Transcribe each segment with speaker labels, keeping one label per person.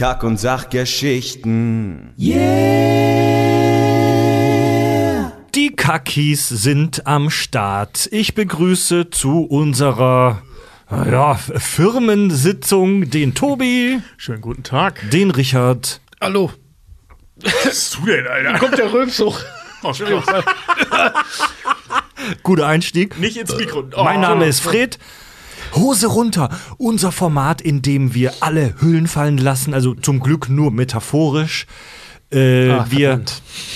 Speaker 1: Kack- und Sachgeschichten.
Speaker 2: Die Kakis sind am Start. Ich begrüße zu unserer ja, Firmensitzung den Tobi,
Speaker 3: Schönen guten Tag.
Speaker 2: den Richard.
Speaker 3: Hallo. Was bist du denn, Alter? Kommt der Rülpshoch. Oh, Entschuldigung.
Speaker 2: Guter Einstieg.
Speaker 3: Nicht ins Mikro. Oh,
Speaker 2: Mein Name ist Fred. Hose runter. Unser Format, in dem wir alle Hüllen fallen lassen, also zum Glück nur metaphorisch. Äh,
Speaker 3: Ah,
Speaker 2: wir,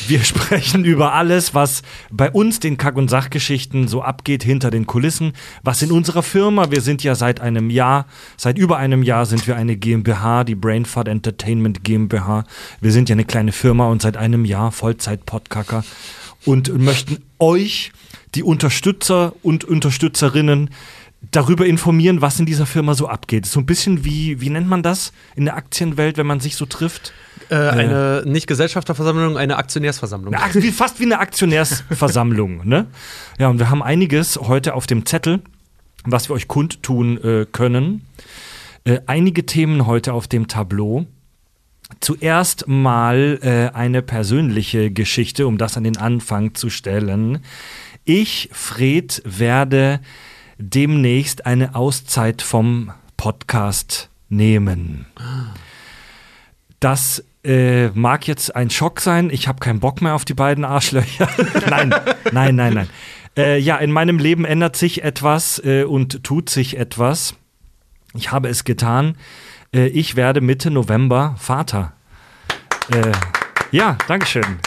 Speaker 2: wir sprechen über alles, was bei uns, den Kack- und Sachgeschichten, so abgeht hinter den Kulissen. Was in unserer Firma, wir sind ja seit einem Jahr, seit über einem Jahr sind wir eine GmbH, die Brainfart Entertainment GmbH. Wir sind ja eine kleine Firma und seit einem Jahr Vollzeit-Podcacker und möchten euch, die Unterstützer und Unterstützerinnen, darüber informieren, was in dieser Firma so abgeht. So ein bisschen wie, wie nennt man das in der Aktienwelt, wenn man sich so trifft?
Speaker 4: Äh, eine nicht Gesellschafterversammlung, eine Aktionärsversammlung.
Speaker 2: Eine wie, fast wie eine Aktionärsversammlung, ne? Ja, und wir haben einiges heute auf dem Zettel, was wir euch kundtun äh, können. Äh, einige Themen heute auf dem Tableau. Zuerst mal äh, eine persönliche Geschichte, um das an den Anfang zu stellen. Ich, Fred, werde demnächst eine Auszeit vom Podcast nehmen. Das äh, mag jetzt ein Schock sein. Ich habe keinen Bock mehr auf die beiden Arschlöcher. nein, nein, nein, nein. Äh, ja, in meinem Leben ändert sich etwas äh, und tut sich etwas. Ich habe es getan. Äh, ich werde Mitte November Vater. Äh, ja, Dankeschön.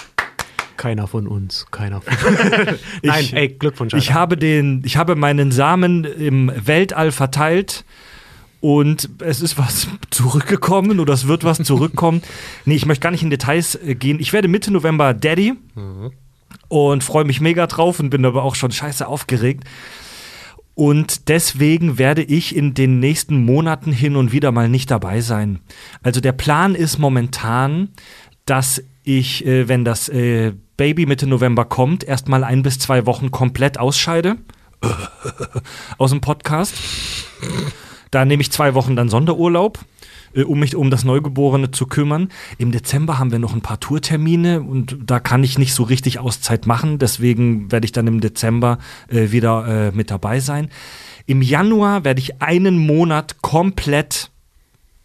Speaker 4: Keiner von uns, keiner von uns. Nein,
Speaker 2: Ich-
Speaker 4: ey, Glückwunsch.
Speaker 2: Ich habe, den, ich habe meinen Samen im Weltall verteilt und es ist was zurückgekommen oder es wird was zurückkommen. nee, ich möchte gar nicht in Details äh, gehen. Ich werde Mitte November Daddy und freue mich mega drauf und bin aber auch schon scheiße aufgeregt. Und deswegen werde ich in den nächsten Monaten hin und wieder mal nicht dabei sein. Also der Plan ist momentan, dass ich, äh, wenn das äh, Baby Mitte November kommt, erstmal ein bis zwei Wochen komplett ausscheide aus dem Podcast. Da nehme ich zwei Wochen dann Sonderurlaub, äh, um mich um das Neugeborene zu kümmern. Im Dezember haben wir noch ein paar Tourtermine und da kann ich nicht so richtig Auszeit machen. Deswegen werde ich dann im Dezember äh, wieder äh, mit dabei sein. Im Januar werde ich einen Monat komplett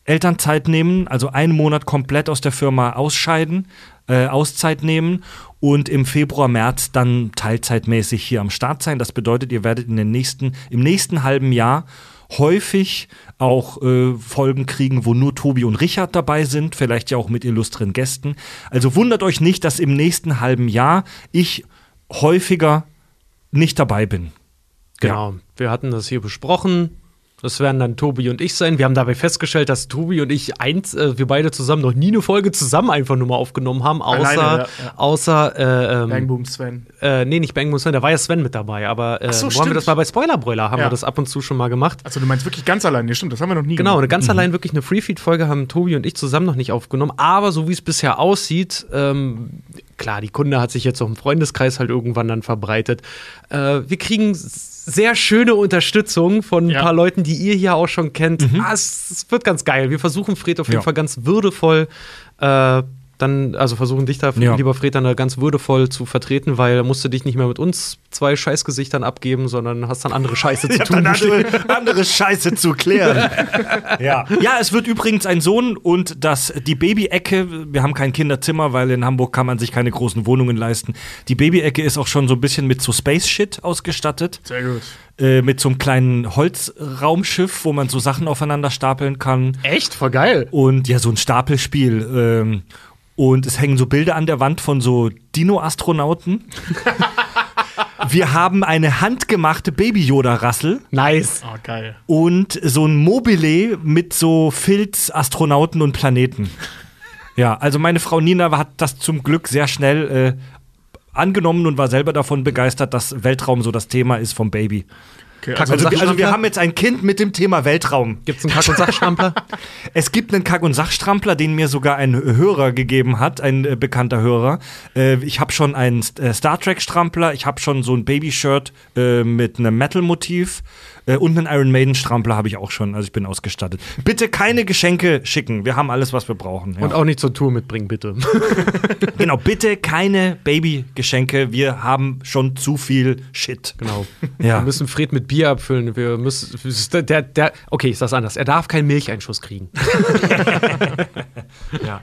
Speaker 2: Elternzeit nehmen, also einen Monat komplett aus der Firma ausscheiden, äh, Auszeit nehmen und im Februar, März dann teilzeitmäßig hier am Start sein. Das bedeutet, ihr werdet in den nächsten, im nächsten halben Jahr häufig auch äh, Folgen kriegen, wo nur Tobi und Richard dabei sind, vielleicht ja auch mit illustren Gästen. Also wundert euch nicht, dass im nächsten halben Jahr ich häufiger nicht dabei bin.
Speaker 4: Genau. Wir hatten das hier besprochen. Das werden dann Tobi und ich sein. Wir haben dabei festgestellt, dass Tobi und ich eins, äh, wir beide zusammen noch nie eine Folge zusammen einfach nur mal aufgenommen haben, außer,
Speaker 3: Alleine, ja, ja.
Speaker 4: außer äh, ähm,
Speaker 3: Bang Boom Sven.
Speaker 4: äh, nee, nicht Bang Boom Sven, da war ja Sven mit dabei, aber äh,
Speaker 3: so,
Speaker 4: wo haben wir das mal bei Spoilerbräuler, haben
Speaker 3: Ja.
Speaker 4: wir das ab und zu schon mal gemacht.
Speaker 3: Also du meinst wirklich ganz allein, ja stimmt, das haben wir noch nie
Speaker 4: Genau, eine
Speaker 3: gemacht.
Speaker 4: ganz allein wirklich eine Freefeed-Folge haben Tobi und ich zusammen noch nicht aufgenommen. Aber so wie es bisher aussieht, ähm, klar, die Kunde hat sich jetzt auch im Freundeskreis halt irgendwann dann verbreitet. Äh, wir kriegen sehr schöne Unterstützung von ein
Speaker 3: Ja.
Speaker 4: paar Leuten, die ihr hier auch schon kennt. Ah, es, es wird ganz geil. Wir versuchen Fred auf jeden
Speaker 2: Ja.
Speaker 4: Fall ganz würdevoll äh, dann, also versuchen dich da,
Speaker 2: Ja.
Speaker 4: lieber Fred, dann da ganz würdevoll zu vertreten, weil da musst du dich nicht mehr mit uns zwei Scheißgesichtern abgeben, sondern hast dann andere Scheiße zu tun.
Speaker 2: andere, andere Scheiße zu klären. ja. ja, es wird übrigens ein Sohn und das, die Baby-Ecke, wir haben kein Kinderzimmer, weil in Hamburg kann man sich keine großen Wohnungen leisten. Die Baby-Ecke ist auch schon so ein bisschen mit so Space-Shit ausgestattet.
Speaker 3: Sehr gut.
Speaker 2: Äh, mit so einem kleinen Holzraumschiff, wo man so Sachen aufeinander stapeln kann.
Speaker 4: Echt? Voll geil.
Speaker 2: Und ja, so ein Stapelspiel. Ähm, und es hängen so Bilder an der Wand von so Dino-Astronauten. Wir haben eine handgemachte Baby-Yoda-Rassel
Speaker 4: Nice.
Speaker 3: Oh, geil.
Speaker 2: und so ein Mobile mit so Filz, Astronauten und Planeten. Ja, also meine Frau Nina hat das zum Glück sehr schnell äh, angenommen und war selber davon begeistert, dass Weltraum so das Thema ist vom Baby.
Speaker 3: Okay, also,
Speaker 2: Also, wir- also wir haben jetzt ein Kind mit dem Thema Weltraum.
Speaker 4: Gibt's einen Kack- und Sachstrampler?
Speaker 2: Es gibt einen Kack- und Sachstrampler, den mir sogar ein Hörer gegeben hat, ein äh, bekannter Hörer. Äh, ich habe schon einen äh, Star Trek-Strampler, ich habe schon so ein Babyshirt äh, mit einem Metal-Motiv. Äh, und einen Iron Maiden Strampler habe ich auch schon, also ich bin ausgestattet. Bitte keine Geschenke schicken. Wir haben alles, was wir brauchen. Ja.
Speaker 4: Und auch nicht zur Tour mitbringen, bitte.
Speaker 2: genau, bitte keine Babygeschenke. Wir haben schon zu viel Shit.
Speaker 4: Genau.
Speaker 2: Ja.
Speaker 4: Wir müssen Fred mit Bier abfüllen. Wir müssen. Der, der, okay, ich sag's anders. Er darf keinen Milcheinschuss kriegen.
Speaker 2: ja.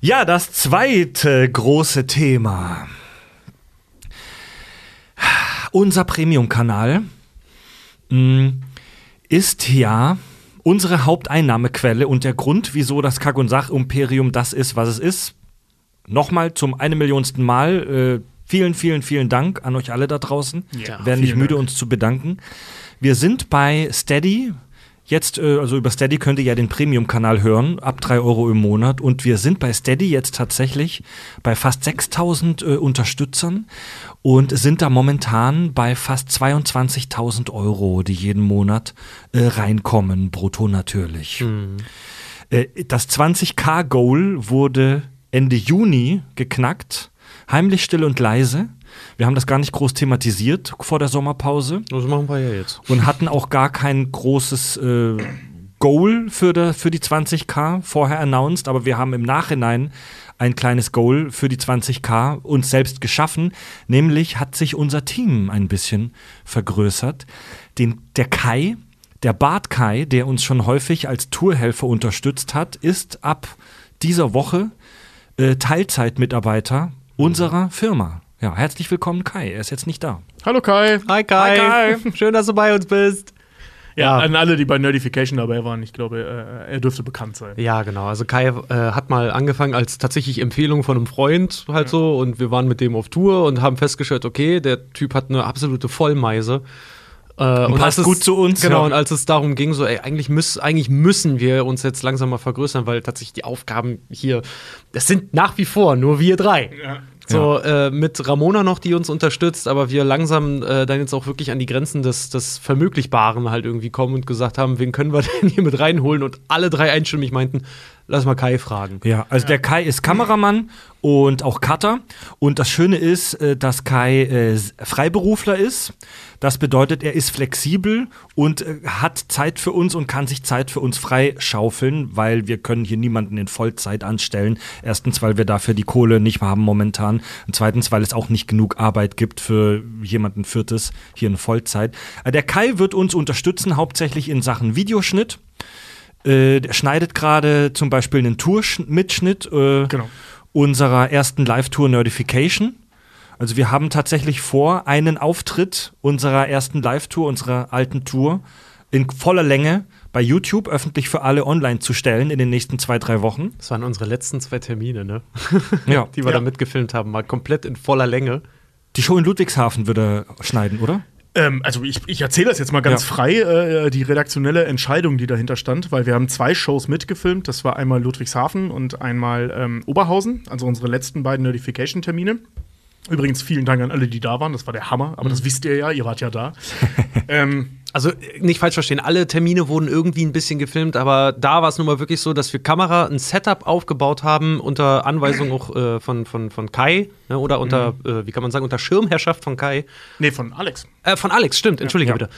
Speaker 2: ja, das zweite große Thema. Unser Premium-Kanal ist ja unsere Haupteinnahmequelle und der Grund, wieso das Kack- und Sach-Imperium das ist, was es ist. Nochmal zum eine Millionsten Mal. Äh, vielen, vielen, vielen Dank an euch alle da draußen.
Speaker 3: Ja,
Speaker 2: Werden nicht müde,
Speaker 3: Dank.
Speaker 2: uns zu bedanken. Wir sind bei Steady. Jetzt, äh, also über Steady könnt ihr ja den Premium-Kanal hören, ab 3 Euro im Monat. Und wir sind bei Steady jetzt tatsächlich bei fast 6000 äh, Unterstützern und sind da momentan bei fast 22.000 Euro, die jeden Monat äh, reinkommen, brutto natürlich. Äh, das 20k-Goal wurde Ende Juni geknackt, heimlich still und leise. Wir haben das gar nicht groß thematisiert vor der Sommerpause
Speaker 4: Das machen wir ja jetzt.
Speaker 2: und hatten auch gar kein großes äh, Goal für, der, für die 20k vorher announced, aber wir haben im Nachhinein ein kleines Goal für die 20k uns selbst geschaffen, nämlich hat sich unser Team ein bisschen vergrößert. Den, der Kai, der Bart Kai, der uns schon häufig als Tourhelfer unterstützt hat, ist ab dieser Woche äh, Teilzeitmitarbeiter unserer Firma. Ja, herzlich willkommen Kai, er ist jetzt nicht da.
Speaker 3: Hallo Kai.
Speaker 4: Hi Kai.
Speaker 2: Hi,
Speaker 4: Schön, dass du bei uns bist.
Speaker 3: Ja,
Speaker 4: Ja.
Speaker 3: an alle, die bei Nerdification dabei waren, ich glaube, äh, er dürfte bekannt sein.
Speaker 4: Ja, genau. Also Kai äh, hat mal angefangen als tatsächlich Empfehlung von einem Freund halt so und wir waren mit dem auf Tour und haben festgestellt, okay, der Typ hat eine absolute Vollmeise. Äh, und,
Speaker 2: passt
Speaker 4: als
Speaker 2: gut
Speaker 4: es,
Speaker 2: zu uns,
Speaker 4: Genau,
Speaker 2: ja.
Speaker 4: und als es darum ging, so, ey, eigentlich, müß, eigentlich müssen wir uns jetzt langsam mal vergrößern, weil tatsächlich die Aufgaben hier, das sind nach wie vor nur wir drei.
Speaker 3: Ja.
Speaker 4: So, äh, mit Ramona noch, die uns unterstützt, aber wir langsam äh, dann jetzt auch wirklich an die Grenzen des, des Vermöglichbaren halt irgendwie kommen und gesagt haben, wen können wir denn hier mit reinholen? Und alle drei einstimmig meinten, lass mal Kai fragen.
Speaker 2: Ja, also der Kai ist Kameramann und auch Cutter. Und das Schöne ist, äh, dass Kai äh, Freiberufler ist. Das bedeutet, er ist flexibel und äh, hat Zeit für uns und kann sich Zeit für uns freischaufeln, weil wir können hier niemanden in Vollzeit anstellen. Erstens, weil wir dafür die Kohle nicht haben momentan. Und zweitens, weil es auch nicht genug Arbeit gibt für jemanden Viertes hier in Vollzeit. Äh, Der Kai wird uns unterstützen, hauptsächlich in Sachen Videoschnitt. Äh, der schneidet gerade zum Beispiel einen Tour-Mitschnitt äh,
Speaker 3: Genau.
Speaker 2: unserer ersten Live-Tour Nerdification. Also wir haben tatsächlich vor, einen Auftritt unserer ersten Live-Tour, unserer alten Tour, in voller Länge bei YouTube öffentlich für alle online zu stellen in den nächsten zwei, drei Wochen.
Speaker 4: Das waren unsere letzten zwei Termine, ne?
Speaker 2: Ja.
Speaker 4: Die wir
Speaker 3: Ja.
Speaker 4: da mitgefilmt haben, mal komplett in voller Länge.
Speaker 2: Die Show in Ludwigshafen würde er schneiden, oder?
Speaker 3: Ähm, also ich, ich erzähle das jetzt mal ganz
Speaker 2: Ja.
Speaker 3: frei, äh, die redaktionelle Entscheidung, die dahinter stand, weil wir haben zwei Shows mitgefilmt. Das war einmal Ludwigshafen und einmal ähm, Oberhausen, also unsere letzten beiden Notification-Termine. Übrigens vielen Dank an alle, die da waren. Das war der Hammer. Aber das wisst ihr ja, ihr wart ja da. ähm,
Speaker 4: Also äh, nicht falsch verstehen, alle Termine wurden irgendwie ein bisschen gefilmt, aber da war es nun mal wirklich so, dass wir Kamera, ein Setup aufgebaut haben, unter Anweisung auch äh, von, von, von Kai, ne, oder unter, äh, wie kann man sagen, unter Schirmherrschaft von Kai.
Speaker 3: nee, von Alex.
Speaker 4: Äh, von Alex, stimmt, entschuldige
Speaker 2: Ja.
Speaker 4: bitte.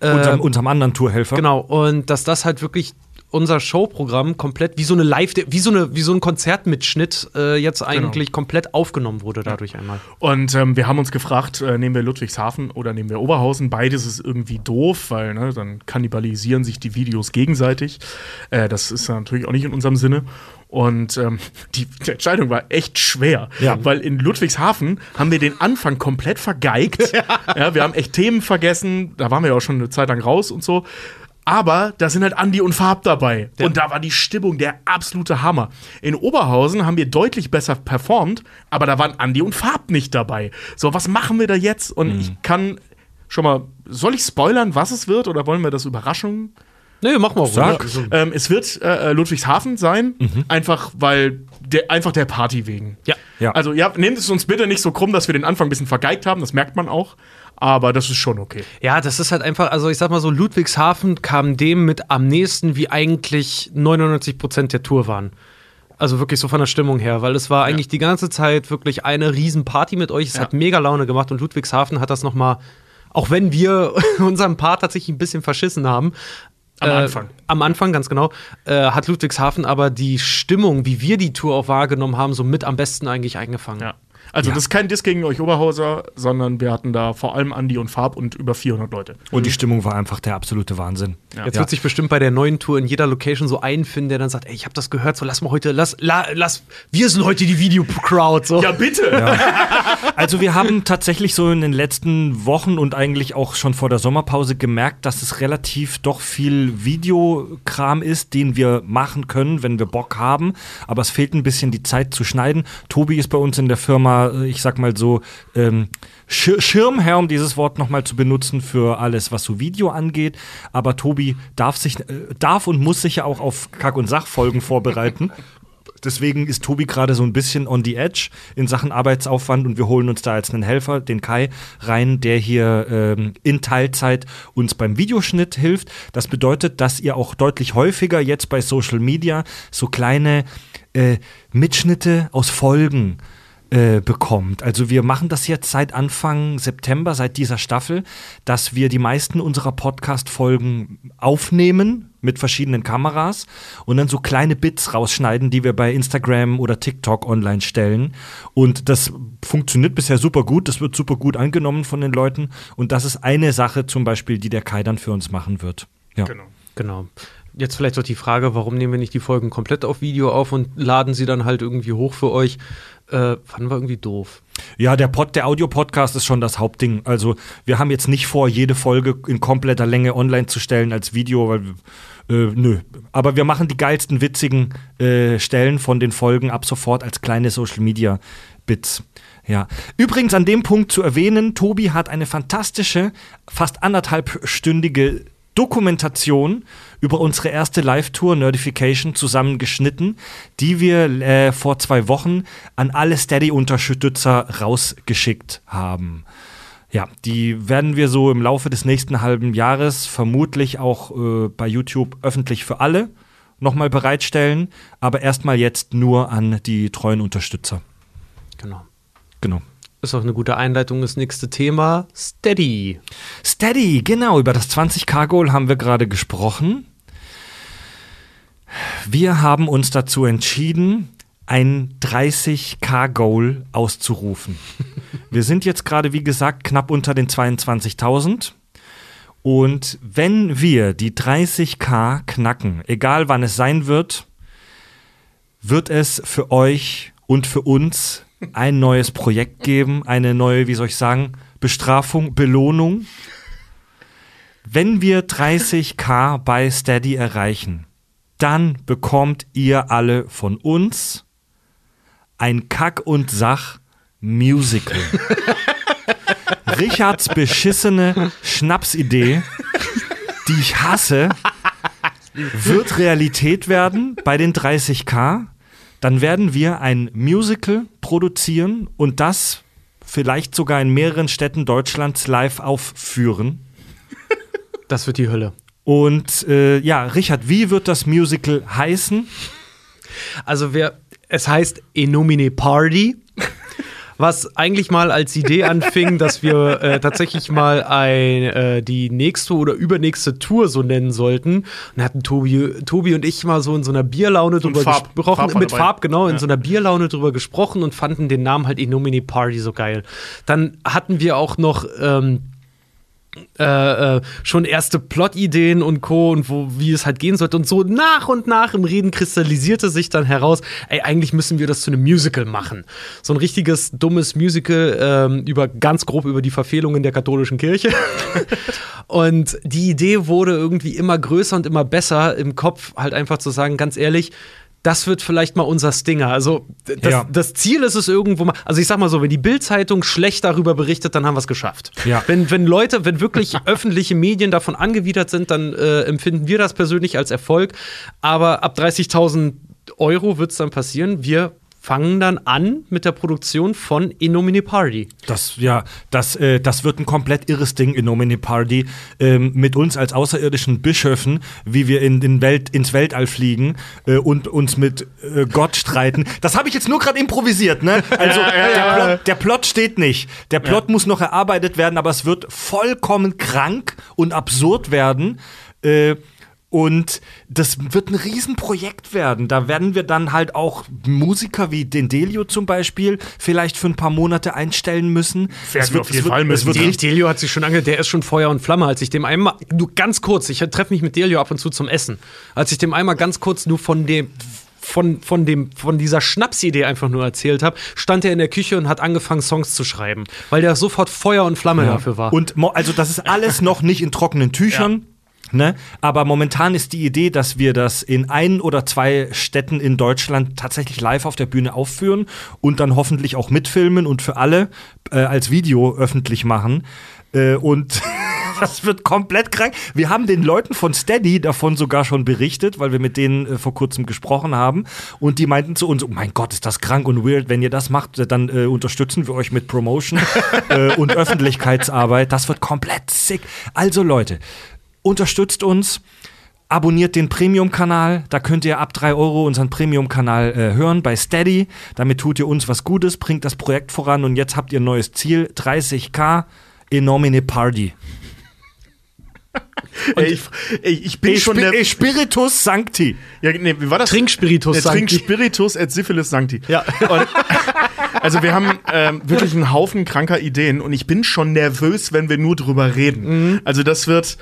Speaker 2: unserem,
Speaker 4: Ähm,
Speaker 2: unserem anderen Tourhelfer.
Speaker 4: Genau, und dass das halt wirklich unser Showprogramm komplett wie so eine Live, wie so eine, wie so ein Konzertmitschnitt äh, jetzt eigentlich komplett aufgenommen wurde dadurch einmal.
Speaker 3: Und ähm, wir haben uns gefragt, äh, nehmen wir Ludwigshafen oder nehmen wir Oberhausen? Beides ist irgendwie doof, weil ne, dann kannibalisieren sich die Videos gegenseitig. Äh, das ist ja natürlich auch nicht in unserem Sinne. Und ähm, die, die Entscheidung war echt schwer,
Speaker 2: Ja.
Speaker 3: weil in Ludwigshafen haben wir den Anfang komplett vergeigt. ja, wir haben echt Themen vergessen, da waren wir ja auch schon eine Zeit lang raus und so. Aber da sind halt Andi und Farb dabei. Und da war die Stimmung der absolute Hammer. In Oberhausen haben wir deutlich besser performt, aber da waren Andi und Farb nicht dabei. So, was machen wir da jetzt? Und ich kann schon mal, soll ich spoilern, was es wird, oder wollen wir das Überraschung?
Speaker 4: Nee, machen wir auch.
Speaker 2: Sag.
Speaker 3: Ähm, es wird äh, Ludwigshafen sein, einfach weil der, einfach der Party wegen.
Speaker 4: Ja.
Speaker 2: Ja.
Speaker 3: Also ja, nehmt es uns bitte nicht so krumm, dass wir den Anfang ein bisschen vergeigt haben, das merkt man auch. Aber das ist schon okay.
Speaker 4: Ja, das ist halt einfach, also ich sag mal so, Ludwigshafen kam dem mit am nächsten, wie eigentlich 99 Prozent der Tour waren. Also wirklich so von der Stimmung her, weil es war eigentlich die ganze Zeit wirklich eine Riesenparty mit euch. Es
Speaker 3: Ja.
Speaker 4: hat mega Laune gemacht und Ludwigshafen hat das noch mal Auch wenn wir unseren Part tatsächlich ein bisschen verschissen haben.
Speaker 3: Am
Speaker 4: Äh,
Speaker 3: Anfang.
Speaker 4: Am Anfang, ganz genau. Äh, hat Ludwigshafen aber die Stimmung, wie wir die Tour auch wahrgenommen haben, so mit am besten eigentlich eingefangen.
Speaker 3: Ja. Also, das ist kein Diss gegen euch Oberhauser, sondern wir hatten da vor allem Andi und Farb und über 400 Leute.
Speaker 2: Und die Stimmung war einfach der absolute Wahnsinn.
Speaker 4: Jetzt
Speaker 2: Ja.
Speaker 4: wird sich bestimmt bei der neuen Tour in jeder Location so einfinden, der dann sagt, ey, ich habe das gehört, so lass mal heute, lass, la, lass, wir sind heute die Video-Crowd. So.
Speaker 3: Ja, bitte!
Speaker 2: Also wir haben tatsächlich so in den letzten Wochen und eigentlich auch schon vor der Sommerpause gemerkt, dass es relativ doch viel Videokram ist, den wir machen können, wenn wir Bock haben. Aber es fehlt ein bisschen die Zeit zu schneiden. Tobi ist bei uns in der Firma, äh, ich sag mal so, ähm, Schir Schirmherr, um dieses Wort nochmal zu benutzen für alles, was so Video angeht. Aber Tobi darf sich, äh, darf und muss sich ja auch auf Kack- und Sachfolgen vorbereiten. Deswegen ist Tobi gerade so ein bisschen on the edge in Sachen Arbeitsaufwand und wir holen uns da jetzt einen Helfer, den Kai, rein, der hier ähm, in Teilzeit uns beim Videoschnitt hilft. Das bedeutet, dass ihr auch deutlich häufiger jetzt bei Social Media so kleine äh, Mitschnitte aus Folgen äh, bekommt. Also wir machen das jetzt seit Anfang September, seit dieser Staffel, dass wir die meisten unserer Podcast-Folgen aufnehmen mit verschiedenen Kameras und dann so kleine Bits rausschneiden, die wir bei Instagram oder TikTok online stellen. Und das funktioniert bisher super gut, das wird super gut angenommen von den Leuten. Und das ist eine Sache zum Beispiel, die der Kai dann für uns machen wird. Ja.
Speaker 3: Genau.
Speaker 4: Genau. Jetzt vielleicht doch die Frage, warum nehmen wir nicht die Folgen komplett auf Video auf und laden sie dann halt irgendwie hoch für euch? Äh, fanden wir irgendwie doof.
Speaker 2: Ja, der Pod, der Audio-Podcast ist schon das Hauptding. Also wir haben jetzt nicht vor, jede Folge in kompletter Länge online zu stellen als Video, weil äh, nö. Aber wir machen die geilsten, witzigen äh, Stellen von den Folgen ab sofort als kleine Social-Media-Bits. Ja. Übrigens an dem Punkt zu erwähnen, Tobi hat eine fantastische, fast anderthalbstündige Dokumentation über unsere erste Live-Tour Nerdification zusammengeschnitten, die wir äh, vor zwei Wochen an alle Steady-Unterstützer rausgeschickt haben. Ja, die werden wir so im Laufe des nächsten halben Jahres vermutlich auch äh, bei YouTube öffentlich für alle nochmal bereitstellen, aber erstmal jetzt nur an die treuen Unterstützer.
Speaker 4: Genau.
Speaker 2: Genau.
Speaker 4: Ist auch eine gute Einleitung. Das nächste Thema: Steady.
Speaker 2: Steady, genau, über das 20k-Goal haben wir gerade gesprochen. Wir haben uns dazu entschieden, ein 30k-Goal auszurufen. wir sind jetzt gerade, wie gesagt, knapp unter den 22.000. Und wenn wir die 30k knacken, egal wann es sein wird, wird es für euch und für uns ein neues Projekt geben, eine neue, wie soll ich sagen, Bestrafung, Belohnung. Wenn wir 30k bei Steady erreichen, dann bekommt ihr alle von uns ein Kack und Sach Musical. Richards beschissene Schnapsidee, die ich hasse, wird Realität werden bei den 30k. Dann werden wir ein Musical produzieren und das vielleicht sogar in mehreren Städten Deutschlands live aufführen.
Speaker 4: Das wird die Hölle.
Speaker 2: Und äh, ja, Richard, wie wird das Musical heißen?
Speaker 4: Also wer, es heißt Enomine Party, was eigentlich mal als Idee anfing, dass wir äh, tatsächlich mal ein, äh, die nächste oder übernächste Tour so nennen sollten. Und hatten Tobi, Tobi und ich mal so in so einer Bierlaune drüber
Speaker 3: Farb.
Speaker 4: gesprochen,
Speaker 3: Farb
Speaker 4: mit
Speaker 3: dabei.
Speaker 4: Farb, genau, in
Speaker 3: Ja.
Speaker 4: so einer Bierlaune drüber gesprochen und fanden den Namen halt Enomine Party so geil. Dann hatten wir auch noch ähm, äh, äh, schon erste Plot-Ideen und Co. und wo, wie es halt gehen sollte. Und so nach und nach im Reden kristallisierte sich dann heraus, ey, eigentlich müssen wir das zu einem Musical machen. So ein richtiges, dummes Musical ähm, über ganz grob über die Verfehlungen der katholischen Kirche. und die Idee wurde irgendwie immer größer und immer besser im Kopf, halt einfach zu sagen, ganz ehrlich, das wird vielleicht mal unser Stinger. Also das,
Speaker 2: Ja.
Speaker 4: das Ziel ist es irgendwo mal. Also ich sag mal so, wenn die Bild-Zeitung schlecht darüber berichtet, dann haben wir es geschafft.
Speaker 2: Ja.
Speaker 4: Wenn, wenn Leute, wenn wirklich öffentliche Medien davon angewidert sind, dann äh, empfinden wir das persönlich als Erfolg. Aber ab 30.000 Euro wird es dann passieren. Wir fangen dann an mit der Produktion von Innomine Party.
Speaker 2: Das, ja, das, äh, das wird ein komplett irres Ding in Nomini Party. Ähm, mit uns als außerirdischen Bischöfen, wie wir in den Welt, ins Weltall fliegen äh, und uns mit äh, Gott streiten. Das habe ich jetzt nur gerade improvisiert, ne? Also der, Plot, der Plot steht nicht. Der Plot muss noch erarbeitet werden, aber es wird vollkommen krank und absurd werden. Äh, und das wird ein Riesenprojekt werden. Da werden wir dann halt auch Musiker wie den Delio zum Beispiel vielleicht für ein paar Monate einstellen müssen.
Speaker 3: Werden wir auf jeden Fall
Speaker 2: es
Speaker 3: müssen,
Speaker 2: wird
Speaker 3: ja.
Speaker 2: richtig
Speaker 4: Delio hat sich schon ange, der ist schon Feuer und Flamme, als ich dem einmal, nur ganz kurz, ich treffe mich mit Delio ab und zu zum Essen, als ich dem einmal ganz kurz nur von dem von, von, dem, von dieser Schnapsidee einfach nur erzählt habe, stand er in der Küche und hat angefangen, Songs zu schreiben, weil der sofort Feuer und Flamme dafür war.
Speaker 2: Und also das ist alles noch nicht in trockenen Tüchern. Ne? Aber momentan ist die Idee, dass wir das in ein oder zwei Städten in Deutschland tatsächlich live auf der Bühne aufführen und dann hoffentlich auch mitfilmen und für alle äh, als Video öffentlich machen. Äh, und das wird komplett krank. Wir haben den Leuten von Steady davon sogar schon berichtet, weil wir mit denen äh, vor kurzem gesprochen haben. Und die meinten zu uns: Oh mein Gott, ist das krank und weird. Wenn ihr das macht, dann äh, unterstützen wir euch mit Promotion äh, und Öffentlichkeitsarbeit. Das wird komplett sick. Also, Leute, unterstützt uns. Abonniert den Premium-Kanal, da könnt ihr ab 3 Euro unseren Premium-Kanal äh, hören bei Steady. Damit tut ihr uns was Gutes, bringt das Projekt voran und jetzt habt ihr ein neues Ziel: 30k Enormine Party.
Speaker 3: Ey, ich, ey, ich bin
Speaker 2: E,
Speaker 3: schon der.
Speaker 2: e Spiritus Sancti.
Speaker 3: Ja, nee, wie war das?
Speaker 4: Trinkspiritus
Speaker 3: Der
Speaker 4: Sancti.
Speaker 3: Trinkspiritus et Syphilis Sancti.
Speaker 4: Ja.
Speaker 3: Und, also wir haben ähm, wirklich einen Haufen kranker Ideen und ich bin schon nervös, wenn wir nur drüber reden. Also das wird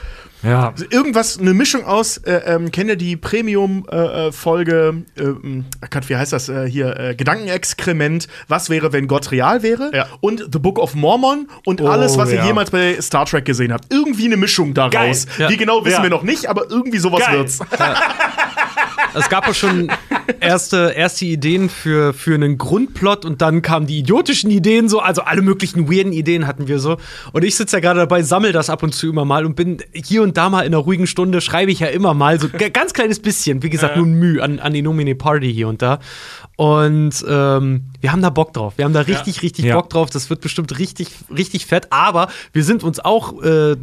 Speaker 2: Ja.
Speaker 3: irgendwas, eine Mischung aus, äh, ähm, kennt ihr die Premium-Folge, äh, ähm, Gott, wie heißt das äh, hier, äh, Gedankenexkrement, was wäre, wenn Gott real wäre?
Speaker 4: Ja.
Speaker 3: Und The Book of Mormon und
Speaker 2: Oh,
Speaker 3: alles, was ihr
Speaker 2: ja.
Speaker 3: jemals bei Star Trek gesehen habt. Irgendwie eine Mischung daraus.
Speaker 2: Geil.
Speaker 4: Ja.
Speaker 3: Wie genau wissen
Speaker 2: Ja.
Speaker 3: wir noch nicht, aber irgendwie sowas
Speaker 2: Geil.
Speaker 3: wird's.
Speaker 4: Es gab auch schon erste, erste Ideen für, für einen Grundplot und dann kamen die idiotischen Ideen so, also alle möglichen weirden Ideen hatten wir so. Und ich sitze ja gerade dabei, sammel das ab und zu immer mal und bin hier und da mal in einer ruhigen Stunde, schreibe ich ja immer mal so ganz kleines bisschen, wie gesagt, nur ein Mühe an, an die Nomine Party hier und da. Und ähm, wir haben da Bock drauf. Wir haben da richtig, richtig
Speaker 2: Ja.
Speaker 4: Bock drauf. Das wird bestimmt richtig, richtig fett. Aber wir sind uns auch äh,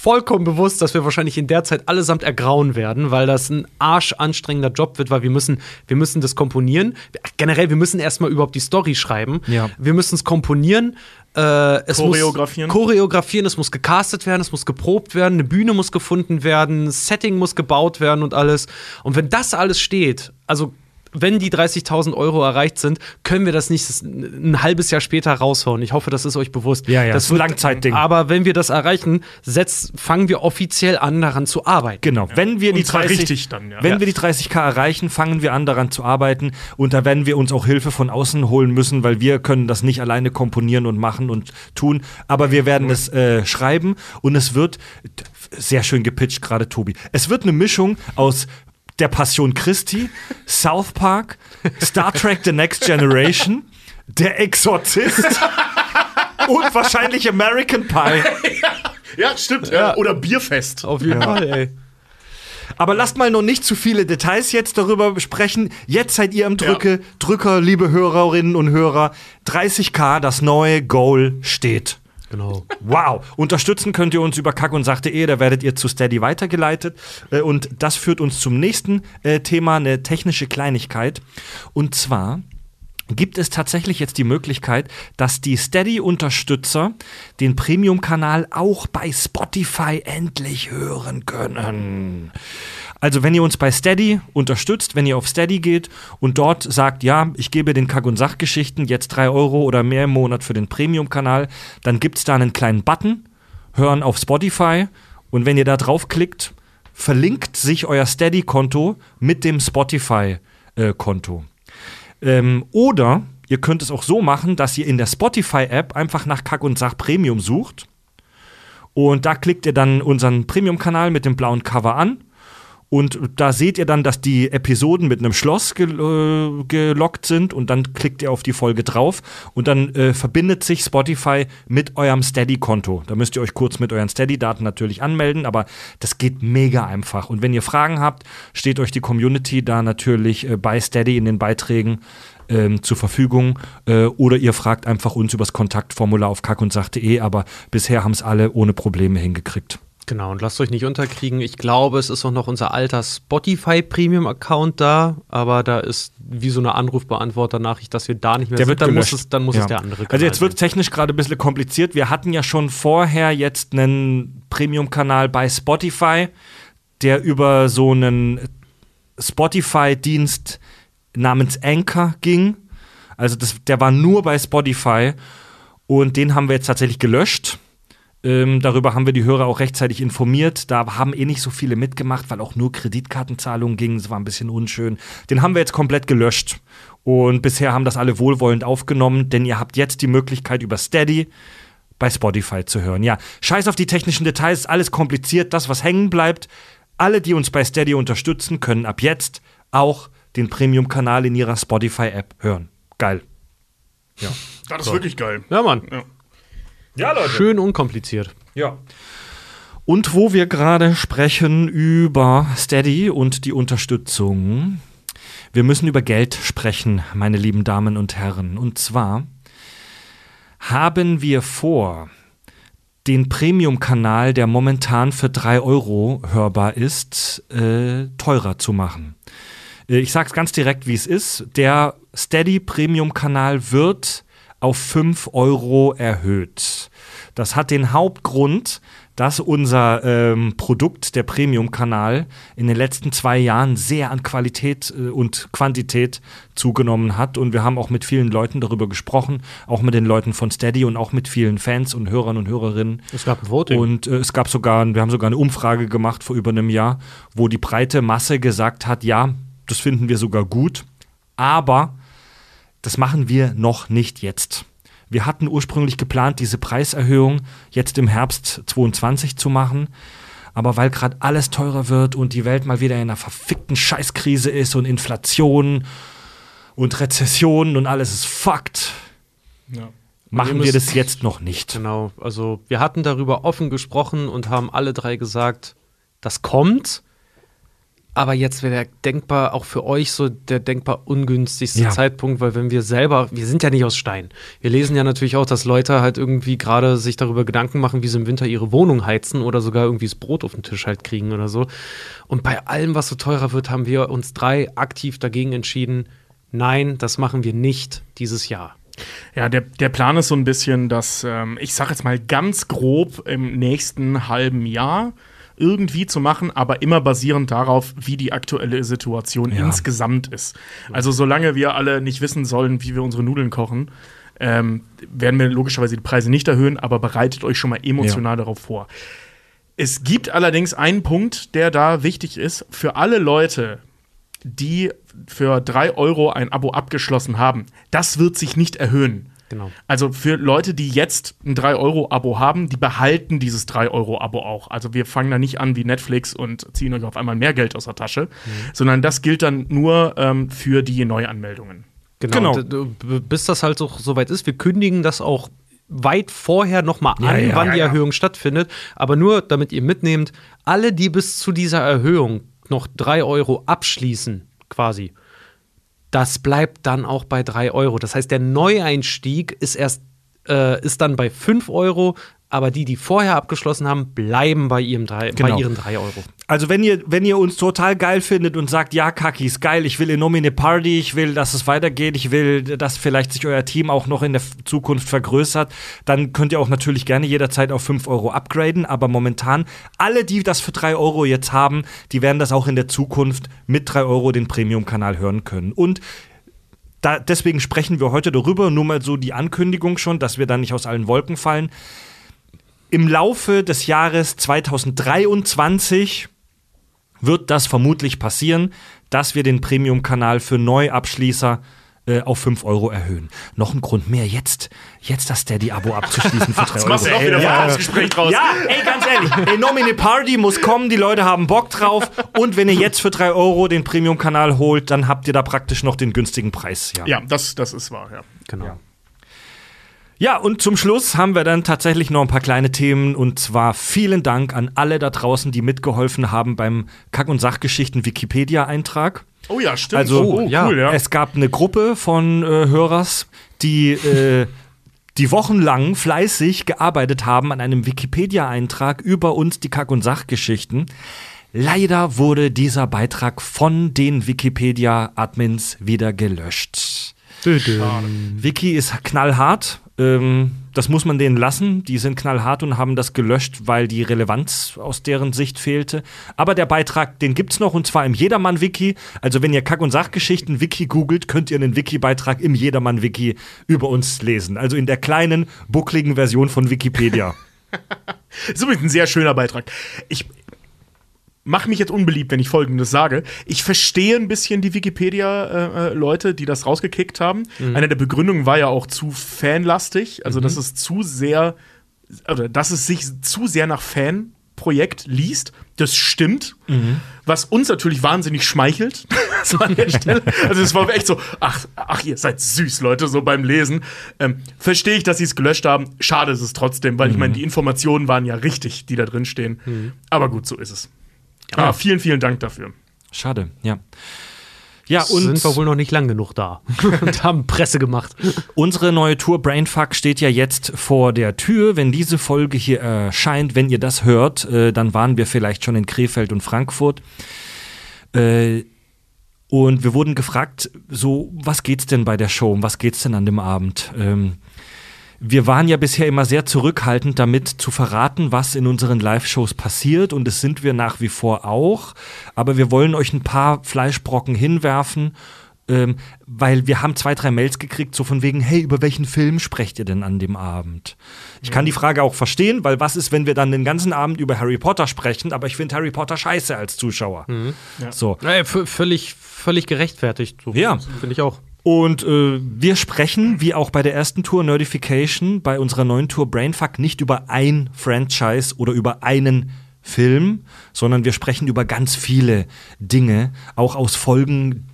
Speaker 4: vollkommen bewusst, dass wir wahrscheinlich in der Zeit allesamt ergrauen werden, weil das ein arschanstrengender Job wird, weil wir müssen, wir müssen das komponieren. Generell, wir müssen erstmal überhaupt die Story schreiben.
Speaker 2: Ja.
Speaker 4: Wir müssen es komponieren. Äh, es
Speaker 3: Choreografieren.
Speaker 4: Muss choreografieren, es muss gecastet werden, es muss geprobt werden, eine Bühne muss gefunden werden, ein Setting muss gebaut werden und alles. Und wenn das alles steht, also wenn die 30.000 Euro erreicht sind, können wir das nicht ein halbes Jahr später raushauen. Ich hoffe, das ist euch bewusst.
Speaker 2: Ja, ja,
Speaker 4: das
Speaker 2: ist ein Langzeitding.
Speaker 4: Aber wenn wir das erreichen, setz, fangen wir offiziell an, daran zu arbeiten.
Speaker 2: Genau. Wenn wir die
Speaker 3: Und zwar
Speaker 2: 30,
Speaker 3: richtig dann, ja.
Speaker 2: wenn
Speaker 3: Ja.
Speaker 2: wir die 30k erreichen, fangen wir an daran zu arbeiten und da werden wir uns auch Hilfe von außen holen müssen, weil wir können das nicht alleine komponieren und machen und tun, aber wir werden es äh, schreiben und es wird sehr schön gepitcht gerade Tobi. Es wird eine Mischung aus der Passion Christi, South Park, Star Trek The Next Generation, Der Exorzist und wahrscheinlich American Pie.
Speaker 3: Ja, stimmt. Ja. Oder Bierfest.
Speaker 4: Auf jeden Fall, ey.
Speaker 2: Aber lasst mal noch nicht zu viele Details jetzt darüber sprechen. Jetzt seid ihr am Drücke, Drücker, liebe Hörerinnen und Hörer. 30k, das neue Goal steht.
Speaker 4: Genau.
Speaker 2: Wow. Unterstützen könnt ihr uns über kack und sachte.de, da werdet ihr zu Steady weitergeleitet. Äh, Und das führt uns zum nächsten äh, Thema, eine technische Kleinigkeit. Und zwar gibt es tatsächlich jetzt die Möglichkeit, dass die Steady-Unterstützer den Premium-Kanal auch bei Spotify endlich hören können. Also wenn ihr uns bei Steady unterstützt, wenn ihr auf Steady geht und dort sagt, ja, ich gebe den Kack- und Sachgeschichten jetzt 3 Euro oder mehr im Monat für den Premium-Kanal, dann gibt es da einen kleinen Button, hören auf Spotify und wenn ihr da draufklickt, verlinkt sich euer Steady-Konto mit dem Spotify-Konto. Ähm, oder ihr könnt es auch so machen, dass ihr in der Spotify-App einfach nach Kack und Sach Premium sucht. Und da klickt ihr dann unseren Premium-Kanal mit dem blauen Cover an. Und da seht ihr dann, dass die Episoden mit einem Schloss gel äh, gelockt sind. Und dann klickt ihr auf die Folge drauf. Und dann äh, verbindet sich Spotify mit eurem Steady-Konto. Da müsst ihr euch kurz mit euren Steady-Daten natürlich anmelden. Aber das geht mega einfach. Und wenn ihr Fragen habt, steht euch die Community da natürlich äh, bei Steady in den Beiträgen ähm, zur Verfügung. Äh, oder ihr fragt einfach uns übers Kontaktformular auf kackundsach.de, aber bisher haben es alle ohne Probleme hingekriegt.
Speaker 4: Genau, und lasst euch nicht unterkriegen. Ich glaube, es ist auch noch unser alter Spotify Premium-Account da, aber da ist wie so eine Anrufbeantworter-Nachricht, dass wir da nicht mehr
Speaker 2: Der
Speaker 4: sind.
Speaker 2: wird
Speaker 4: dann muss es, dann muss
Speaker 2: Ja.
Speaker 4: es der andere
Speaker 2: Also jetzt wird technisch gerade ein bisschen kompliziert. Wir hatten ja schon vorher jetzt einen Premium-Kanal bei Spotify, der über so einen Spotify-Dienst namens Anchor ging. Also das, der war nur bei Spotify und den haben wir jetzt tatsächlich gelöscht. Ähm, darüber haben wir die Hörer auch rechtzeitig informiert. Da haben eh nicht so viele mitgemacht, weil auch nur Kreditkartenzahlungen gingen. Das war ein bisschen unschön. Den haben wir jetzt komplett gelöscht. Und bisher haben das alle wohlwollend aufgenommen, denn ihr habt jetzt die Möglichkeit über Steady bei Spotify zu hören. Ja, scheiß auf die technischen Details, alles kompliziert. Das, was hängen bleibt, alle, die uns bei Steady unterstützen, können ab jetzt auch den Premium-Kanal in ihrer Spotify-App hören. Geil.
Speaker 3: Das ist wirklich geil.
Speaker 4: ja, Mann.
Speaker 2: Ja, Leute.
Speaker 4: Schön unkompliziert.
Speaker 2: Ja. Und wo wir gerade sprechen über Steady und die Unterstützung, wir müssen über Geld sprechen, meine lieben Damen und Herren. Und zwar haben wir vor, den Premium-Kanal, der momentan für 3 Euro hörbar ist, äh, teurer zu machen. Äh, Ich sage es ganz direkt, wie es ist. Der Steady Premium-Kanal wird auf 5 Euro erhöht. Das hat den Hauptgrund, dass unser ähm, Produkt, der Premium-Kanal, in den letzten zwei Jahren sehr an Qualität äh, und Quantität zugenommen hat. Und wir haben auch mit vielen Leuten darüber gesprochen, auch mit den Leuten von Steady und auch mit vielen Fans und Hörern und Hörerinnen.
Speaker 4: Es gab ein Voting.
Speaker 2: Und äh, es gab sogar, wir haben sogar eine Umfrage gemacht vor über einem Jahr, wo die breite Masse gesagt hat, ja, das finden wir sogar gut, aber das machen wir noch nicht jetzt. Wir hatten ursprünglich geplant, diese Preiserhöhung jetzt im Herbst 22 zu machen. Aber weil gerade alles teurer wird und die Welt mal wieder in einer verfickten Scheißkrise ist und Inflation und Rezession und alles ist fucked,
Speaker 3: Ja.
Speaker 2: machen wir
Speaker 4: müsst-
Speaker 2: das jetzt noch nicht.
Speaker 4: Genau, also wir hatten darüber offen gesprochen und haben alle drei gesagt, das kommt. Aber jetzt wäre der denkbar, auch für euch so der denkbar ungünstigste
Speaker 2: Ja.
Speaker 4: Zeitpunkt, weil wenn wir selber, wir sind ja nicht aus Stein. Wir lesen ja natürlich auch, dass Leute halt irgendwie gerade sich darüber Gedanken machen, wie sie im Winter ihre Wohnung heizen oder sogar irgendwie das Brot auf den Tisch halt kriegen oder so. Und bei allem, was so teurer wird, haben wir uns drei aktiv dagegen entschieden, nein, das machen wir nicht dieses Jahr.
Speaker 3: Ja, der, der Plan ist so ein bisschen, dass, ähm, ich sag jetzt mal ganz grob, im nächsten halben Jahr irgendwie zu machen, aber immer basierend darauf, wie die aktuelle Situation
Speaker 2: Ja.
Speaker 3: insgesamt ist. Also solange wir alle nicht wissen sollen, wie wir unsere Nudeln kochen, ähm, werden wir logischerweise die Preise nicht erhöhen, aber bereitet euch schon mal emotional darauf vor. Es gibt allerdings einen Punkt, der da wichtig ist. Für alle Leute, die für 3 Euro ein Abo abgeschlossen haben, das wird sich nicht erhöhen.
Speaker 4: Genau.
Speaker 3: Also für Leute, die jetzt ein 3-Euro-Abo haben, die behalten dieses 3-Euro-Abo auch. Also wir fangen da nicht an wie Netflix und ziehen euch auf einmal mehr Geld aus der Tasche, sondern das gilt dann nur ähm, für die Neuanmeldungen.
Speaker 2: Genau.
Speaker 4: Genau. Bis das halt so soweit ist. Wir kündigen das auch weit vorher noch mal an,
Speaker 2: Ja, ja,
Speaker 4: wann
Speaker 2: ja,
Speaker 4: die
Speaker 2: ja.
Speaker 4: Erhöhung stattfindet. Aber nur, damit ihr mitnehmt, alle, die bis zu dieser Erhöhung noch 3 Euro abschließen, quasi, das bleibt dann auch bei 3 Euro. Das heißt, der Neueinstieg ist erst äh, ist dann bei 5 Euro, aber die, die vorher abgeschlossen haben, bleiben bei, ihrem drei,
Speaker 2: Genau.
Speaker 4: bei ihren 3 Euro.
Speaker 2: Also wenn ihr, wenn ihr uns total geil findet und sagt, ja, Kaki ist geil, ich will in Nomine Party, ich will, dass es weitergeht, ich will, dass vielleicht sich euer Team auch noch in der Zukunft vergrößert, dann könnt ihr auch natürlich gerne jederzeit auf 5 Euro upgraden. Aber momentan, alle, die das für 3 Euro jetzt haben, die werden das auch in der Zukunft mit 3 Euro den Premium-Kanal hören können. Und da, deswegen sprechen wir heute darüber, nur mal so die Ankündigung schon, dass wir da nicht aus allen Wolken fallen. Im Laufe des Jahres 2023 wird das vermutlich passieren, dass wir den Premium-Kanal für Neuabschließer äh, auf 5 Euro erhöhen. Noch ein Grund mehr, jetzt, jetzt das Steady-Abo abzuschließen für 3 Euro.
Speaker 3: machst du auch wieder
Speaker 2: ja,
Speaker 3: Verkaufsgespräch draus.
Speaker 2: ja, ey, ganz ehrlich, Enomine Party muss kommen, die Leute haben Bock drauf. Und wenn ihr jetzt für 3 Euro den Premium-Kanal holt, dann habt ihr da praktisch noch den günstigen Preis. Ja.
Speaker 3: Ja, das, das ist wahr, ja.
Speaker 4: Genau.
Speaker 2: Ja. Ja, und zum Schluss haben wir dann tatsächlich noch ein paar kleine Themen und zwar vielen Dank an alle da draußen, die mitgeholfen haben beim Kack- und Sachgeschichten Wikipedia-Eintrag.
Speaker 3: Oh ja, stimmt.
Speaker 2: Also,
Speaker 3: oh,
Speaker 4: ja,
Speaker 3: cool, ja.
Speaker 2: Es gab eine Gruppe von äh, Hörers, die, äh, die wochenlang fleißig gearbeitet haben an einem Wikipedia-Eintrag über uns, die Kack- und Sachgeschichten. Leider wurde dieser Beitrag von den Wikipedia-Admins wieder gelöscht. Wiki ist knallhart. Ähm, das muss man denen lassen. Die sind knallhart und haben das gelöscht, weil die Relevanz aus deren Sicht fehlte. Aber der Beitrag, den gibt's noch und zwar im Jedermann-Wiki. Also wenn ihr Kack- und Sachgeschichten-Wiki googelt, könnt ihr einen Wiki-Beitrag im Jedermann-Wiki über uns lesen. Also in der kleinen, buckligen Version von Wikipedia.
Speaker 3: ist übrigens ein sehr schöner Beitrag. Ich mache mich jetzt unbeliebt, wenn ich Folgendes sage. Ich verstehe ein bisschen die Wikipedia-Leute, die das rausgekickt haben. Eine der Begründungen war ja auch zu fanlastig, also dass es zu sehr, oder dass es sich zu sehr nach Fanprojekt liest. Das stimmt. Was uns natürlich wahnsinnig schmeichelt. so an der Stelle. Also es war echt so, ach, ach, ihr seid süß, Leute, so beim Lesen. Ähm, Verstehe ich, dass sie es gelöscht haben. Schade ist es trotzdem, weil ich meine, die Informationen waren ja richtig, die da drin stehen. Aber gut, so ist es. Ah, vielen, vielen Dank dafür.
Speaker 2: Schade, ja. Ja, und
Speaker 4: sind wir wohl noch nicht lang genug da und haben Presse gemacht.
Speaker 2: Unsere neue Tour Brainfuck steht ja jetzt vor der Tür. Wenn diese Folge hier erscheint, wenn ihr das hört, äh, dann waren wir vielleicht schon in Krefeld und Frankfurt. Äh, und wir wurden gefragt, so, was geht's denn bei der Show? Um was geht's denn an dem Abend? Ähm, wir waren ja bisher immer sehr zurückhaltend damit zu verraten, was in unseren Live-Shows passiert und das sind wir nach wie vor auch. Aber wir wollen euch ein paar Fleischbrocken hinwerfen, ähm, weil wir haben zwei, drei Mails gekriegt, so von wegen, hey, über welchen Film sprecht ihr denn an dem Abend? Ich kann die Frage auch verstehen, weil was ist, wenn wir dann den ganzen Abend über Harry Potter sprechen, aber ich finde Harry Potter scheiße als Zuschauer. So.
Speaker 4: Naja, völlig, völlig gerechtfertigt. So,
Speaker 2: Ja.
Speaker 4: Finde ich auch.
Speaker 2: Und äh, wir sprechen, wie auch bei der ersten Tour Nerdification, bei unserer neuen Tour Brainfuck nicht über ein Franchise oder über einen Film, sondern wir sprechen über ganz viele Dinge, auch aus Folgen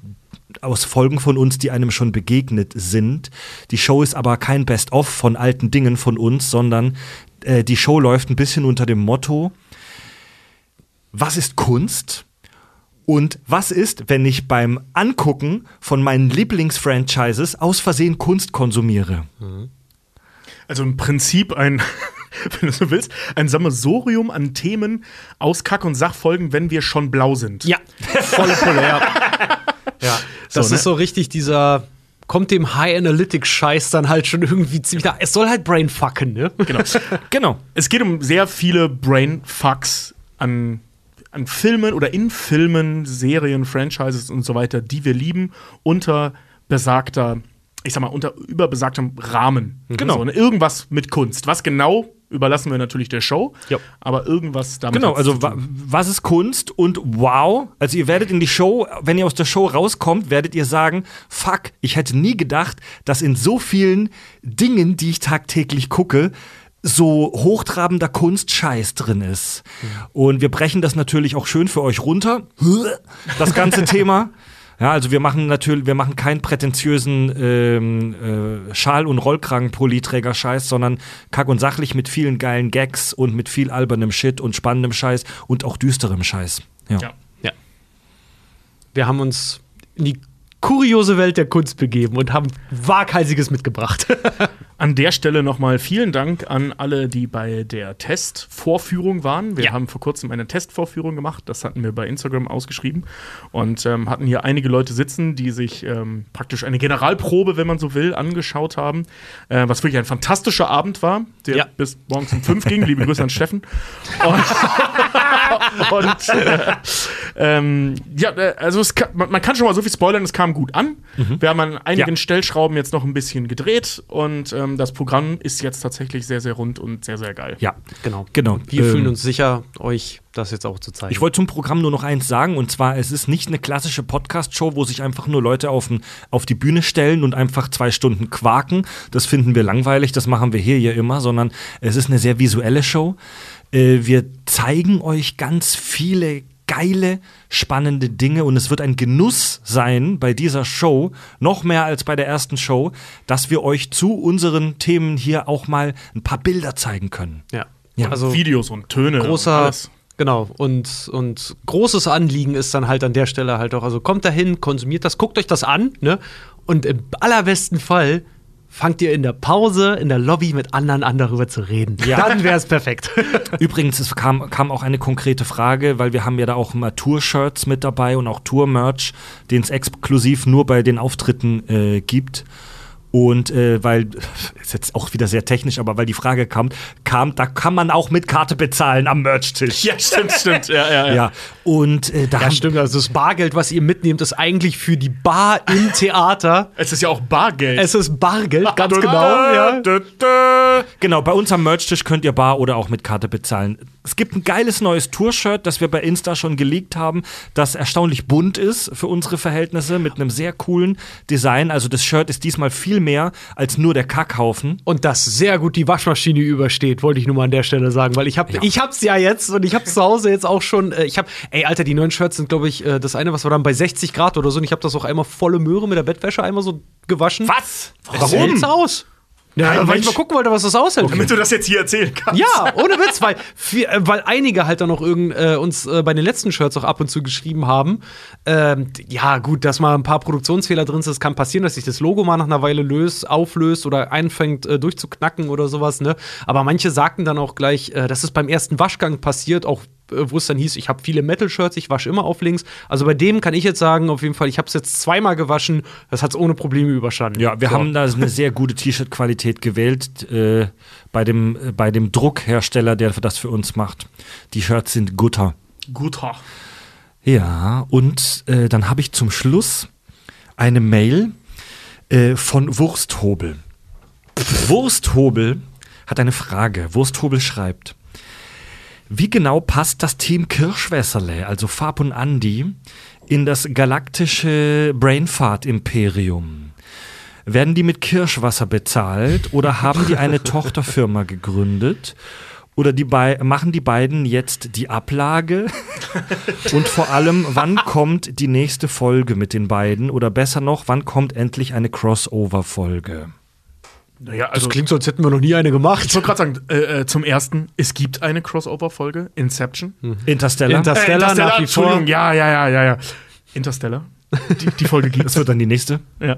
Speaker 2: aus Folgen von uns, die einem schon begegnet sind. Die Show ist aber kein Best-of von alten Dingen von uns, sondern äh, die Show läuft ein bisschen unter dem Motto, was ist Kunst? Und was ist, wenn ich beim Angucken von meinen Lieblingsfranchises aus Versehen Kunst konsumiere?
Speaker 3: Also im Prinzip ein, wenn du so willst, ein Sammelsurium an Themen aus Kack- und Sachfolgen, wenn wir schon blau sind.
Speaker 4: Ja, volle Pulle, ja. ja. Das
Speaker 3: So, ne?
Speaker 4: ist so richtig dieser. Kommt dem High Analytics-Scheiß dann halt schon irgendwie ziemlich da. Es soll halt brainfucken, ne?
Speaker 3: Genau.
Speaker 2: Genau.
Speaker 3: es geht um sehr viele Brainfucks an, an Filmen oder in Filmen, Serien, Franchises und so weiter, die wir lieben, unter besagter, ich sag mal, unter überbesagtem Rahmen.
Speaker 2: Genau.
Speaker 3: So, ne? Irgendwas mit Kunst. Was genau, überlassen wir natürlich der Show.
Speaker 4: Ja.
Speaker 3: Aber irgendwas damit.
Speaker 2: Genau, also wa was ist Kunst und wow, also ihr werdet in die Show, wenn ihr aus der Show rauskommt, werdet ihr sagen, fuck, ich hätte nie gedacht, dass in so vielen Dingen, die ich tagtäglich gucke, so hochtrabender Kunstscheiß drin ist. Und wir brechen das natürlich auch schön für euch runter, das ganze Thema. Ja, also wir machen natürlich, wir machen keinen prätentiösen ähm, äh, Schal- und Rollkragen-Polyträger-Scheiß, sondern kack und sachlich mit vielen geilen Gags und mit viel albernem Shit und spannendem Scheiß und auch düsterem Scheiß. Ja.
Speaker 3: Ja.
Speaker 4: Ja. Wir haben uns in die kuriose Welt der Kunst begeben und haben Waghalsiges mitgebracht.
Speaker 3: An der Stelle nochmal vielen Dank an alle, die bei der Testvorführung waren. Wir
Speaker 4: Ja.
Speaker 3: haben vor kurzem eine Testvorführung gemacht. Das hatten wir bei Instagram ausgeschrieben und ähm, hatten hier einige Leute sitzen, die sich ähm, praktisch eine Generalprobe, wenn man so will, angeschaut haben. Äh, was wirklich ein fantastischer Abend war, der
Speaker 4: Ja.
Speaker 3: bis morgens um fünf ging. Liebe Grüße an Steffen. Und, und äh, ähm, ja, äh, also es kann, man, man kann schon mal so viel spoilern, es kam gut an. Wir haben an einigen
Speaker 2: Ja.
Speaker 3: Stellschrauben jetzt noch ein bisschen gedreht und ähm, das Programm ist jetzt tatsächlich sehr, sehr rund und sehr, sehr geil.
Speaker 2: ja.
Speaker 4: genau.
Speaker 2: Genau.
Speaker 4: Wir
Speaker 2: Ähm,
Speaker 4: fühlen uns sicher, euch das jetzt auch zu zeigen.
Speaker 2: Ich wollte zum Programm nur noch eins sagen, und zwar, es ist nicht eine klassische Podcast-Show, wo sich einfach nur Leute auf, auf die Bühne stellen und einfach zwei Stunden quaken. Das finden wir langweilig, das machen wir hier ja immer, sondern es ist eine sehr visuelle Show. Äh, wir zeigen euch ganz viele geile, spannende Dinge und es wird ein Genuss sein bei dieser Show, noch mehr als bei der ersten Show, dass wir euch zu unseren Themen hier auch mal ein paar Bilder zeigen können.
Speaker 4: Ja.
Speaker 2: Ja.
Speaker 4: Also
Speaker 3: Videos und Töne. und
Speaker 4: großer,
Speaker 3: alles.
Speaker 4: genau, und, und großes Anliegen ist dann halt an der Stelle halt auch, also kommt dahin, konsumiert das, guckt euch das an, ne? Und im allerbesten Fall fangt ihr in der Pause, in der Lobby mit anderen an, darüber zu reden.
Speaker 2: Ja.
Speaker 4: Dann wäre es perfekt.
Speaker 2: Übrigens, es kam, kam auch eine konkrete Frage, weil wir haben ja da auch immer Tour-Shirts mit dabei und auch Tour-Merch, den es exklusiv nur bei den Auftritten äh, gibt. Und äh, weil, ist jetzt auch wieder sehr technisch, aber weil die Frage kam, kam, da kann man auch mit Karte bezahlen am Merch-Tisch.
Speaker 3: Ja, stimmt, stimmt. Ja, ja, ja.
Speaker 2: Ja, und äh, da
Speaker 4: Ja, stimmt. Also das Bargeld, was ihr mitnehmt, ist eigentlich für die Bar im Theater.
Speaker 3: Es ist ja auch Bargeld.
Speaker 4: Es ist Bargeld, ganz
Speaker 3: Da,
Speaker 4: genau.
Speaker 3: da,
Speaker 4: Ja.
Speaker 3: da, da.
Speaker 2: Genau, bei uns am Merch-Tisch könnt ihr bar oder auch mit Karte bezahlen. Es gibt ein geiles neues Tour-Shirt, das wir bei Insta schon geleakt haben, das erstaunlich bunt ist für unsere Verhältnisse mit einem sehr coolen Design. Also das Shirt ist diesmal viel mehr als nur der Kackhaufen.
Speaker 4: Und das sehr gut die Waschmaschine übersteht, wollte ich nur mal an der Stelle sagen, weil ich hab, ich hab's ja jetzt und ich hab's zu Hause jetzt auch schon. Äh, ich hab, ey, Alter, die neuen Shirts sind, glaube ich, äh, das eine, was war dann bei 60 Grad oder so. Und ich habe das auch einmal volle Möhre mit der Bettwäsche einmal so gewaschen.
Speaker 2: Was?
Speaker 4: Es hält's aus. Ja,
Speaker 3: Kein
Speaker 4: weil ich mal gucken wollte, was das aushält.
Speaker 3: Damit du das jetzt hier erzählen kannst.
Speaker 4: Ja, ohne Witz, weil, äh, weil einige halt dann noch irgend, äh, uns äh, bei den letzten Shirts auch ab und zu geschrieben haben. Ähm, ja, gut, dass mal ein paar Produktionsfehler drin sind, das kann passieren, dass sich das Logo mal nach einer Weile löst, auflöst oder anfängt äh, durchzuknacken oder sowas, ne? Aber manche sagten dann auch gleich, äh, das ist beim ersten Waschgang passiert, auch wo es dann hieß, ich habe viele Metal-Shirts, ich wasche immer auf links. Also bei dem kann ich jetzt sagen, auf jeden Fall, ich habe es jetzt zweimal gewaschen, das hat es ohne Probleme überstanden.
Speaker 2: Ja, wir
Speaker 4: So.
Speaker 2: haben da eine sehr gute T-Shirt-Qualität gewählt äh, bei, dem, äh, bei dem Druckhersteller, der das für uns macht. Die Shirts sind guter.
Speaker 3: Guter.
Speaker 2: Ja, und äh, dann habe ich zum Schluss eine Mail äh, von Wursthobel. Wursthobel hat eine Frage. Wursthobel schreibt: Wie genau passt das Team Kirschwässerle, also Fab und Andy, in das galaktische Brainfart-Imperium? Werden die mit Kirschwasser bezahlt oder haben die eine Tochterfirma gegründet? Oder die machen die beiden jetzt die Ablage? Und vor allem, wann kommt die nächste Folge mit den beiden? Oder besser noch, wann kommt endlich eine Crossover-Folge?
Speaker 3: Naja,
Speaker 4: Das
Speaker 3: also.
Speaker 4: klingt so, als hätten wir noch nie eine gemacht.
Speaker 3: Ich wollte gerade sagen, äh, äh, zum ersten, es gibt eine Crossover-Folge, Inception.
Speaker 2: Interstellar?
Speaker 4: Interstellar nach wie vor.
Speaker 3: Entschuldigung, ja, ja, ja, ja, ja. Interstellar. Die, die Folge
Speaker 2: das
Speaker 3: gibt's.
Speaker 2: wird dann die nächste.
Speaker 3: ja.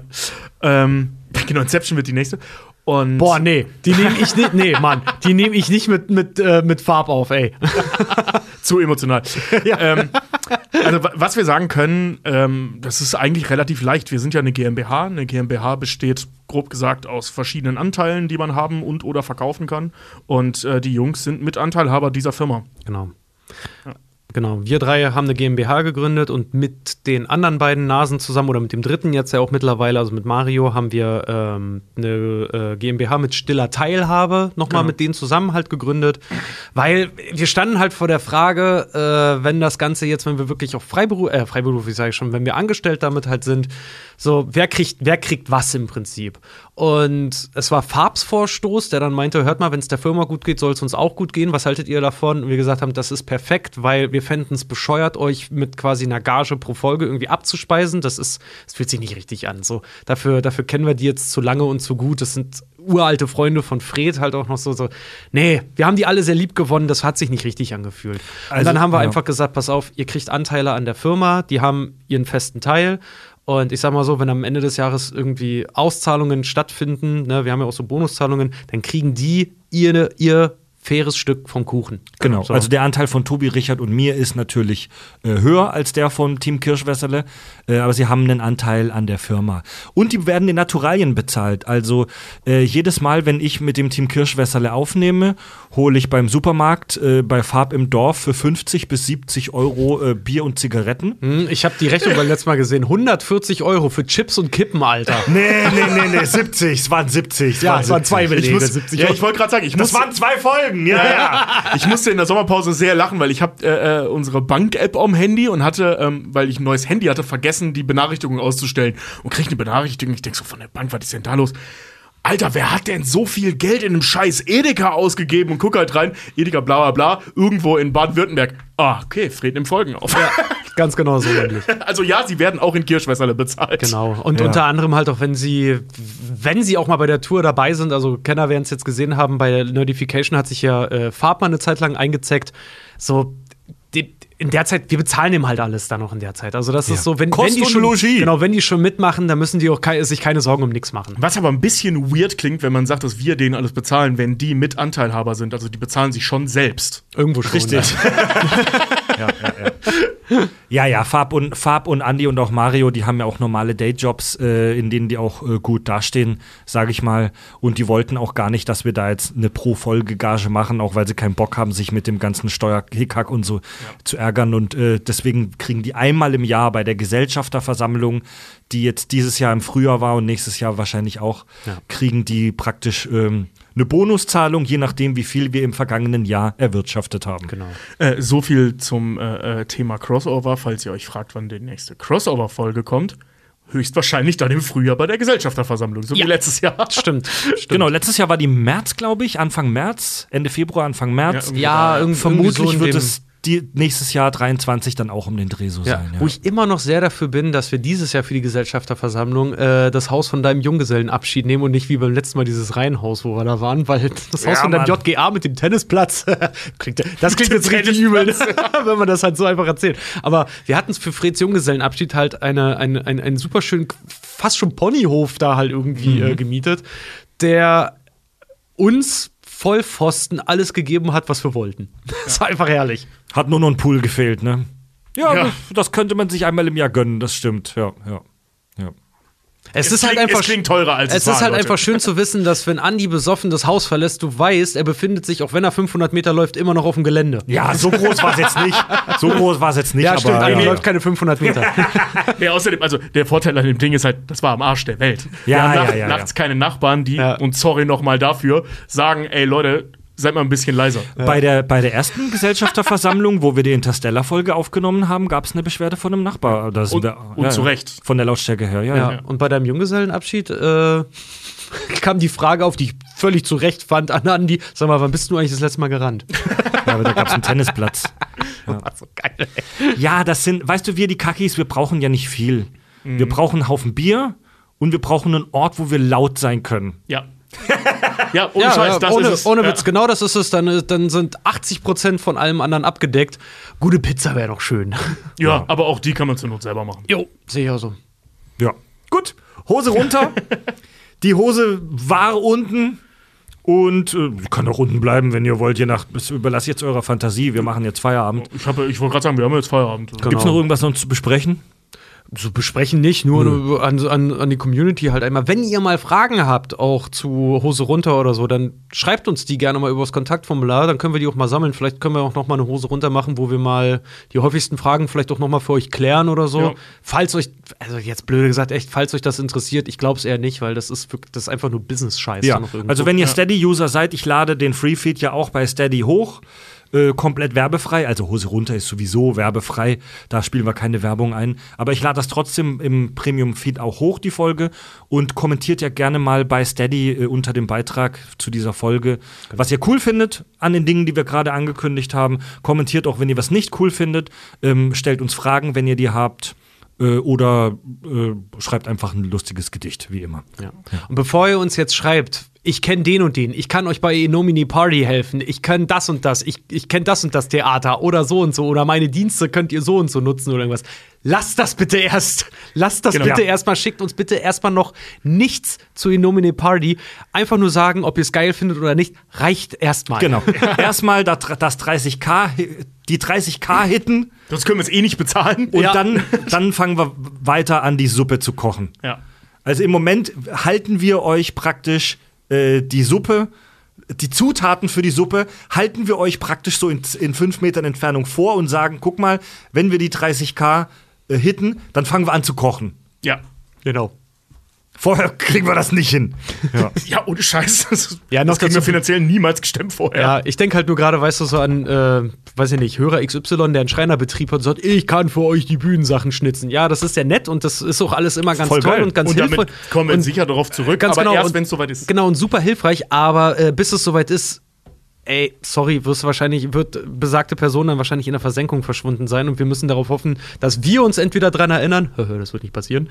Speaker 3: Ähm, genau, Inception wird die nächste. Und
Speaker 4: Boah, nee, die nehme ich nicht, nee, Mann, die nehme ich nicht mit, mit, äh, mit Farb auf, ey.
Speaker 3: zu emotional. ähm, also, wa- was wir sagen können, ähm, das ist eigentlich relativ leicht. Wir sind ja eine GmbH. Eine GmbH besteht grob gesagt aus verschiedenen Anteilen, die man haben und oder verkaufen kann. Und äh, die Jungs sind Mitanteilhaber dieser Firma.
Speaker 4: Genau. Genau, wir drei haben eine GmbH gegründet und mit den anderen beiden Nasen zusammen oder mit dem dritten jetzt ja auch mittlerweile, also mit Mario, haben wir ähm, eine äh, GmbH mit stiller Teilhabe nochmal
Speaker 3: Genau.
Speaker 4: mit denen zusammen halt gegründet, weil wir standen halt vor der Frage, äh, wenn das Ganze jetzt, wenn wir wirklich auch Freiberuf, äh, Freiberuflich sage ich schon, wenn wir angestellt damit halt sind, so, wer kriegt, wer kriegt was im Prinzip? Und es war Farbs Vorstoß, der dann meinte, hört mal, wenn es der Firma gut geht, soll es uns auch gut gehen. Was haltet ihr davon? Und wir gesagt haben, das ist perfekt, weil wir fänden es bescheuert, euch mit quasi einer Gage pro Folge irgendwie abzuspeisen. Das ist, das fühlt sich nicht richtig an. So, dafür, dafür kennen wir die jetzt zu lange und zu gut. Das sind uralte Freunde von Fred halt auch noch so, so. Nee, wir haben die alle sehr lieb gewonnen, das hat sich nicht richtig angefühlt. und
Speaker 2: Also,
Speaker 4: dann haben wir
Speaker 2: ja.
Speaker 4: einfach gesagt, pass auf, ihr kriegt Anteile an der Firma, die haben ihren festen Teil. Und ich sag mal so, wenn am Ende des Jahres irgendwie Auszahlungen stattfinden, ne, wir haben ja auch so Bonuszahlungen, dann kriegen die ihr, ihr faires Stück vom Kuchen.
Speaker 2: Genau,
Speaker 4: So.
Speaker 2: also der Anteil von Tobi, Richard und mir ist natürlich äh, höher als der vom Team Kirschwässerle, äh, aber sie haben einen Anteil an der Firma. Und die werden in Naturalien bezahlt. Also äh, jedes Mal, wenn ich mit dem Team Kirschwässerle aufnehme, hole ich beim Supermarkt äh, bei Farb im Dorf für 50 bis 70 Euro äh, Bier und Zigaretten.
Speaker 4: Hm, ich habe die Rechnung beim letzten Mal gesehen. 140 Euro für Chips und Kippen, Alter.
Speaker 2: Nee, nee, nee, nee, 70, es waren 70.
Speaker 4: Ja, es waren zwei
Speaker 3: Ich,
Speaker 4: Belege,
Speaker 3: muss,
Speaker 4: 70
Speaker 3: ja, ich wollte gerade sagen, ich
Speaker 2: Das
Speaker 3: muss,
Speaker 2: waren zwei Folgen, ja, ja.
Speaker 3: ich musste in der Sommerpause sehr lachen, weil ich habe äh, äh, unsere Bank-App am Handy und hatte, ähm, weil ich ein neues Handy hatte, vergessen, die Benachrichtigung auszustellen und krieg eine Benachrichtigung. Ich denk so von der Bank, was ist denn da los? Alter, wer hat denn so viel Geld in einem scheiß Edeka ausgegeben? Und guck halt rein, Edeka bla bla bla, irgendwo in Baden-Württemberg. Ah, okay, Fred nimmt Folgen auf.
Speaker 4: Ganz genau so nämlich.
Speaker 3: Also ja, sie werden auch in Kirschwässerle bezahlt.
Speaker 4: Genau. Und unter anderem halt auch, wenn sie, wenn sie auch mal bei der Tour dabei sind, also Kenner werden es jetzt gesehen haben, bei der Nerdification hat sich ja äh, Farbmann eine Zeit lang eingezeckt. So, die, in der Zeit, wir bezahlen ihm halt alles dann noch in der Zeit. Also das ist so, wenn, wenn die schon,
Speaker 2: Logis.
Speaker 4: genau, wenn die schon mitmachen, dann müssen die auch kei sich keine Sorgen um nichts machen.
Speaker 3: Was aber ein bisschen weird klingt, wenn man sagt, dass wir denen alles bezahlen, wenn die Mitanteilhaber sind. Also die bezahlen sich schon selbst.
Speaker 4: Irgendwo schon.
Speaker 2: Richtig. Ja, ja, Farb und, Farb und Andy und auch Mario, die haben ja auch normale Dayjobs, äh, in denen die auch äh, gut dastehen, sage ich mal. Und die wollten auch gar nicht, dass wir da jetzt eine Pro-Folge-Gage machen, auch weil sie keinen Bock haben, sich mit dem ganzen Steuerhickhack und so zu ärgern. Und äh, deswegen kriegen die einmal im Jahr bei der Gesellschafterversammlung, die jetzt dieses Jahr im Frühjahr war und nächstes Jahr wahrscheinlich auch,
Speaker 4: Ja.
Speaker 2: kriegen die praktisch ähm, eine Bonuszahlung, je nachdem, wie viel wir im vergangenen Jahr erwirtschaftet haben.
Speaker 4: Genau.
Speaker 3: Äh, so viel zum äh, äh, Thema Crossover, falls ihr euch fragt, wann die nächste Crossover-Folge kommt. Höchstwahrscheinlich dann im Frühjahr bei der Gesellschafterversammlung, so
Speaker 4: Ja.
Speaker 3: wie letztes Jahr.
Speaker 4: Stimmt. Stimmt.
Speaker 2: Genau, letztes Jahr war die März, glaube ich, Anfang März, Ende Februar, Anfang März.
Speaker 3: irgendwie
Speaker 4: Ja, irgendwie
Speaker 2: Vermutlich
Speaker 4: so
Speaker 2: wird es die, nächstes Jahr 23 dann auch um den Dreh so sein. Ja.
Speaker 4: Wo ich immer noch sehr dafür bin, dass wir dieses Jahr für die Gesellschafterversammlung äh, das Haus von deinem Junggesellenabschied nehmen und nicht wie beim letzten Mal dieses Reihenhaus, wo wir da waren, weil das Haus
Speaker 2: Ja,
Speaker 4: von deinem
Speaker 2: Mann.
Speaker 4: JGA mit dem Tennisplatz, klingt, das klingt jetzt richtig übel, wenn man das halt so einfach erzählt. Aber wir hatten es für Freds Junggesellenabschied halt eine, eine, ein, einen super schönen, fast schon Ponyhof da halt irgendwie äh, gemietet, der uns Vollpfosten alles gegeben hat, was wir wollten. Das war einfach herrlich.
Speaker 2: Hat nur noch ein Pool gefehlt, ne? Ja,
Speaker 3: Ja.
Speaker 2: Das, das könnte man sich einmal im Jahr gönnen, das stimmt. Ja, ja. ja.
Speaker 4: Es,
Speaker 3: Es
Speaker 4: ist halt
Speaker 3: klingt-
Speaker 4: einfach
Speaker 3: es klingt teurer, als
Speaker 4: es
Speaker 3: es war,
Speaker 4: ist halt
Speaker 3: Leute.
Speaker 4: einfach schön zu wissen, dass wenn Andi besoffen das Haus verlässt, du weißt, er befindet sich, auch wenn er 500 Meter läuft, immer noch auf dem Gelände.
Speaker 2: Ja, so groß war es jetzt nicht. So groß war es jetzt nicht,
Speaker 4: Ja,
Speaker 2: aber
Speaker 4: stimmt, Andi
Speaker 2: ja.
Speaker 4: läuft keine 500 Meter.
Speaker 3: Ja, außerdem, also der Vorteil an dem Ding ist halt, das war am Arsch der Welt.
Speaker 2: Ja,
Speaker 3: Wir haben
Speaker 2: ja,
Speaker 3: nach,
Speaker 2: ja,
Speaker 3: nachts keine Nachbarn, die,
Speaker 4: Ja.
Speaker 3: und sorry nochmal dafür, sagen, ey Leute, seid mal ein bisschen leiser.
Speaker 2: Bei, der, bei der ersten Gesellschafterversammlung, wo wir die Interstellar-Folge aufgenommen haben, gab es eine Beschwerde von einem Nachbar. Da sind
Speaker 3: Und-
Speaker 2: wir,
Speaker 3: und zu Recht.
Speaker 2: Von der Lautstärke her, ja. ja.
Speaker 4: Ja. Und bei deinem Junggesellenabschied äh, kam die Frage auf, die ich völlig zu Recht fand, an Andi, sag mal, wann bist du eigentlich das letzte Mal gerannt?
Speaker 2: Ja, aber da gab es einen Tennisplatz.
Speaker 4: War so geil, ey.
Speaker 2: Ja, das sind, weißt du, wir die Kackis, wir brauchen ja nicht viel.
Speaker 3: Mhm.
Speaker 2: Wir brauchen einen Haufen Bier und wir brauchen einen Ort, wo wir laut sein können.
Speaker 3: Ja. ja, ohne
Speaker 4: Ja,
Speaker 3: Scheiß,
Speaker 4: ja,
Speaker 3: das
Speaker 4: ohne,
Speaker 3: ist es.
Speaker 4: ohne
Speaker 3: ja.
Speaker 4: Witz, genau das ist es. Dann, äh, dann sind 80% von allem anderen abgedeckt. Gute Pizza wäre doch schön.
Speaker 3: Ja, aber auch die kann man zur Not selber machen.
Speaker 4: Jo, sehe ich auch so.
Speaker 2: Ja. Gut, Hose runter. die Hose war unten. Und äh, kann auch unten bleiben, wenn ihr wollt. Je nach, das überlasst jetzt eurer Fantasie. Wir machen jetzt Feierabend.
Speaker 3: Ich, hab- ich wollte gerade sagen, wir haben jetzt Feierabend.
Speaker 4: Genau.
Speaker 2: Gibt's noch irgendwas noch zu besprechen?
Speaker 4: So besprechen nicht, nur an, an, an die Community halt einmal. Wenn ihr mal Fragen habt, auch zu Hose runter oder so, dann schreibt uns die gerne mal über das Kontaktformular, dann können wir die auch mal sammeln. Vielleicht können wir auch noch mal eine Hose runter machen, wo wir mal die häufigsten Fragen vielleicht auch noch mal für euch klären oder so.
Speaker 3: Ja.
Speaker 4: Falls euch, also jetzt blöde gesagt, echt, falls euch das interessiert, ich glaube es eher nicht, weil das ist, das ist einfach nur Business-Scheiß.
Speaker 2: Ja, also wenn ihr Steady-User seid, ich lade den Freefeed ja auch bei Steady hoch. Äh, komplett werbefrei, also Hose runter ist sowieso werbefrei, da spielen wir keine Werbung ein. Aber ich lade das trotzdem im Premium-Feed auch hoch, die Folge, und kommentiert ja gerne mal bei Steady äh, unter dem Beitrag zu dieser Folge, was ihr cool findet an den Dingen, die wir gerade angekündigt haben. Kommentiert auch, wenn ihr was nicht cool findet. Ähm, stellt uns Fragen, wenn ihr die habt. Äh, oder äh, schreibt einfach ein lustiges Gedicht, wie immer.
Speaker 4: Ja. Und bevor ihr uns jetzt schreibt, ich kenne den und den, ich kann euch bei Enomini Party helfen, ich kann das und das, ich, ich kenne das und das Theater oder so und so oder meine Dienste könnt ihr so und so nutzen oder irgendwas. Lasst das bitte erst. Lasst das
Speaker 3: Genau.
Speaker 4: bitte
Speaker 2: Ja.
Speaker 4: erstmal. Schickt uns bitte erstmal noch nichts zu Enomini Party. Einfach nur sagen, ob ihr es geil findet oder nicht, reicht erstmal.
Speaker 2: Genau. Erstmal das, das 30k, die 30k hitten
Speaker 3: Sonst können wir es eh nicht bezahlen.
Speaker 2: und
Speaker 4: Ja.
Speaker 2: dann, dann fangen wir weiter an, die Suppe zu kochen.
Speaker 3: Ja.
Speaker 2: Also im Moment halten wir euch praktisch äh, die Suppe, die Zutaten für die Suppe, halten wir euch praktisch so in, in fünf Metern Entfernung vor und sagen, guck mal, wenn wir die 30k äh, hitten, dann fangen wir an zu kochen.
Speaker 3: Ja.
Speaker 4: Genau.
Speaker 2: Vorher kriegen wir das nicht hin. Ja.
Speaker 3: Ja, ohne Scheiß. Das,
Speaker 4: Ja, noch
Speaker 3: das kriegen wir
Speaker 4: dazu-
Speaker 3: finanziell niemals gestemmt vorher.
Speaker 4: Ja, ich denke halt nur gerade, weißt du, so an, äh, weiß ich nicht, Hörer XY, der einen Schreinerbetrieb hat und sagt, ich kann für euch die Bühnensachen schnitzen. Ja, das ist ja nett und das ist auch alles immer ganz
Speaker 2: Voll
Speaker 4: toll
Speaker 2: geil.
Speaker 4: und ganz
Speaker 3: und
Speaker 4: hilfreich.
Speaker 3: damit kommen wir
Speaker 4: und
Speaker 3: sicher darauf zurück,
Speaker 4: Ganz
Speaker 3: aber
Speaker 4: genau,
Speaker 3: erst wenn es soweit ist.
Speaker 4: Genau, und super hilfreich, aber äh, bis es soweit ist, ey, sorry, wirst wahrscheinlich, wird besagte Person dann wahrscheinlich in der Versenkung verschwunden sein und wir müssen darauf hoffen, dass wir uns entweder dran erinnern, das wird nicht passieren,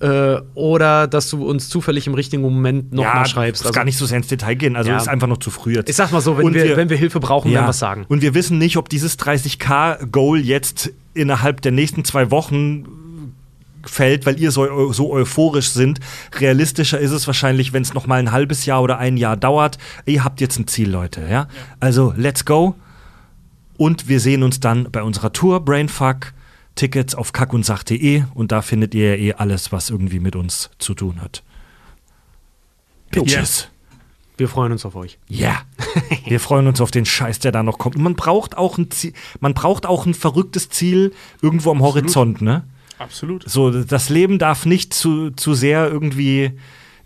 Speaker 4: äh, oder dass du uns zufällig im richtigen Moment nochmal schreibst.
Speaker 2: muss gar nicht so sehr ins Detail gehen. Also
Speaker 4: Ja.
Speaker 2: ist einfach noch zu früh jetzt.
Speaker 4: ich sag mal so, wenn
Speaker 2: Und
Speaker 4: wir, wenn wir Hilfe brauchen, werden wir es sagen.
Speaker 2: Und wir wissen nicht, ob dieses 30k-Goal jetzt innerhalb der nächsten zwei Wochen fällt, weil ihr so, so euphorisch sind. Realistischer ist es wahrscheinlich, wenn es noch mal ein halbes Jahr oder ein Jahr dauert. Ihr habt jetzt ein Ziel, Leute. Ja? Also, let's go. Und wir sehen uns dann bei unserer Tour Brainfuck. Tickets auf kackundsach.de und da findet ihr ja eh alles, was irgendwie mit uns zu tun hat. Bitches.
Speaker 4: Wir freuen uns auf euch.
Speaker 2: Ja. Wir freuen uns auf den Scheiß, der da noch kommt. Und man braucht auch ein Ziel, man braucht auch ein verrücktes Ziel irgendwo am Horizont, ne?
Speaker 3: Absolut.
Speaker 2: So, das Leben darf nicht zu, zu sehr irgendwie,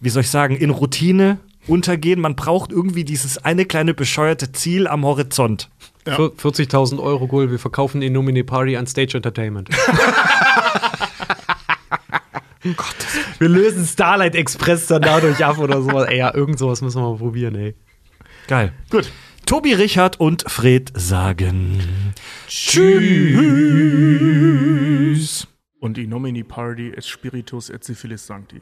Speaker 2: wie soll ich sagen, in Routine untergehen. Man braucht irgendwie dieses eine kleine bescheuerte Ziel am Horizont.
Speaker 3: Ja.
Speaker 4: Vier- 40.000 Euro Goal, wir verkaufen die Nomine Party an Stage Entertainment. wir lösen Starlight Express dann dadurch ab oder sowas. Ey, ja, irgend sowas müssen wir mal probieren, ey.
Speaker 2: Geil.
Speaker 3: Gut.
Speaker 2: Tobi Richard und Fred sagen
Speaker 3: Tschüss. Und die Nomini Party ist Spiritus et Syphilis Sancti.